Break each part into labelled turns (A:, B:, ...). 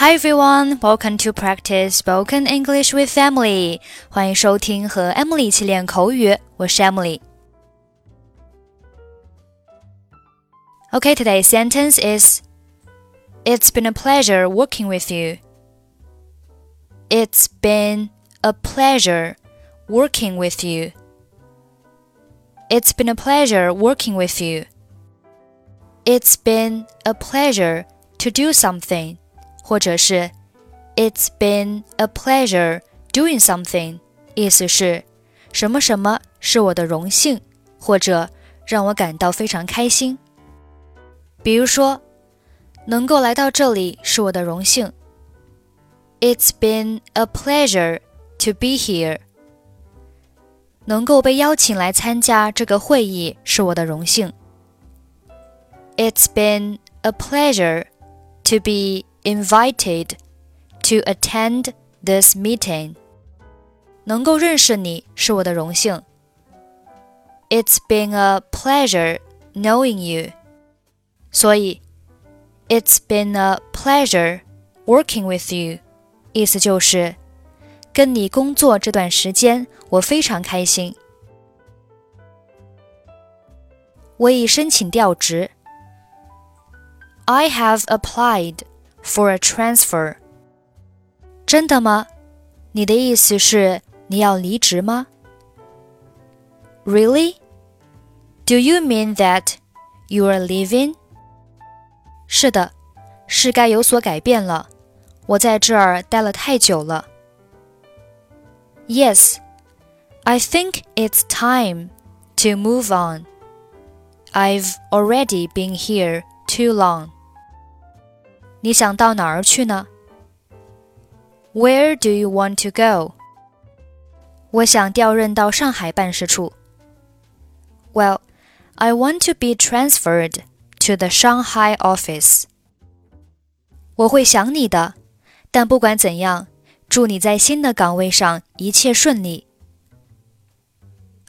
A: Hi everyone, welcome to practice spoken English with Emily. 欢迎收听和 Emily 一起练口语，我是 Emily。Okay, today's sentence is It's been a pleasure working with you. It's been a pleasure working with you. It's been a pleasure working with you. It's been a pleasure to do something 或者是 It's been a pleasure doing something，意思是什么什么是我的荣幸，或者让我感到非常开心。比如说，能够来到这里是我的荣幸。It's been a pleasure to be here。能够被邀请来参加这个会议是我的荣幸。It's been a pleasure to be invited to attend this meeting. 能够认识你是我的荣幸。It's been a pleasure knowing you. 所以，It's been a pleasure working with you. 意思就是跟你工作这段时间，我非常开心。我已申请调职。I have applied for a transfer。真的吗？你的意思是你要离职吗？Really? Do you mean that you are leaving? 是的，是该有所改变了。我在这儿待了太久了。Yes, I think it's time to move on. I've already been here too long. 你想到哪儿去呢？Where do you want to go？我想调任到上海办事处。Well, I want to be transferred to the Shanghai office. 我会想你的，但不管怎样，祝你在新的岗位上一切顺利。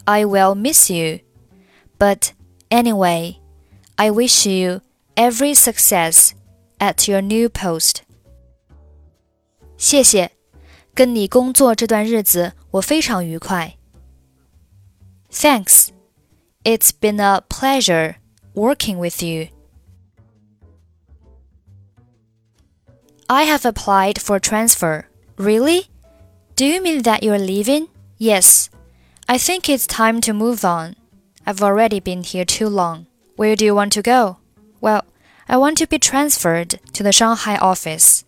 A: I will miss you, but anyway, I wish you every success at your new post。谢谢，跟你工作这段日子我非常愉快。Thanks, it's been a pleasure working with you. I have applied for transfer. Really? Do you mean that you're leaving? Yes. I think it's time to move on. I've already been here too long. Where do you want to go? Well, I want to be transferred to the Shanghai office.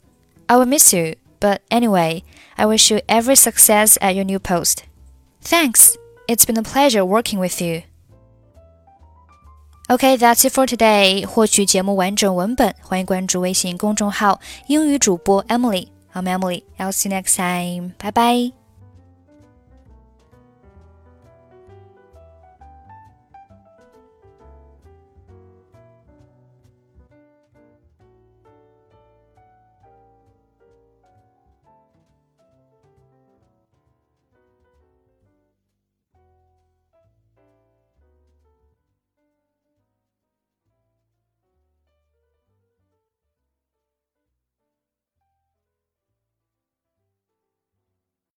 A: I will miss you, but anyway, I wish you every success at your new post. Thanks. It's been a pleasure working with you. Okay, that's it for today. 获取节目完整文本，欢迎关注微信公众号“英语主播 Emily”。I'm Emily. I'll see you next time. Bye bye.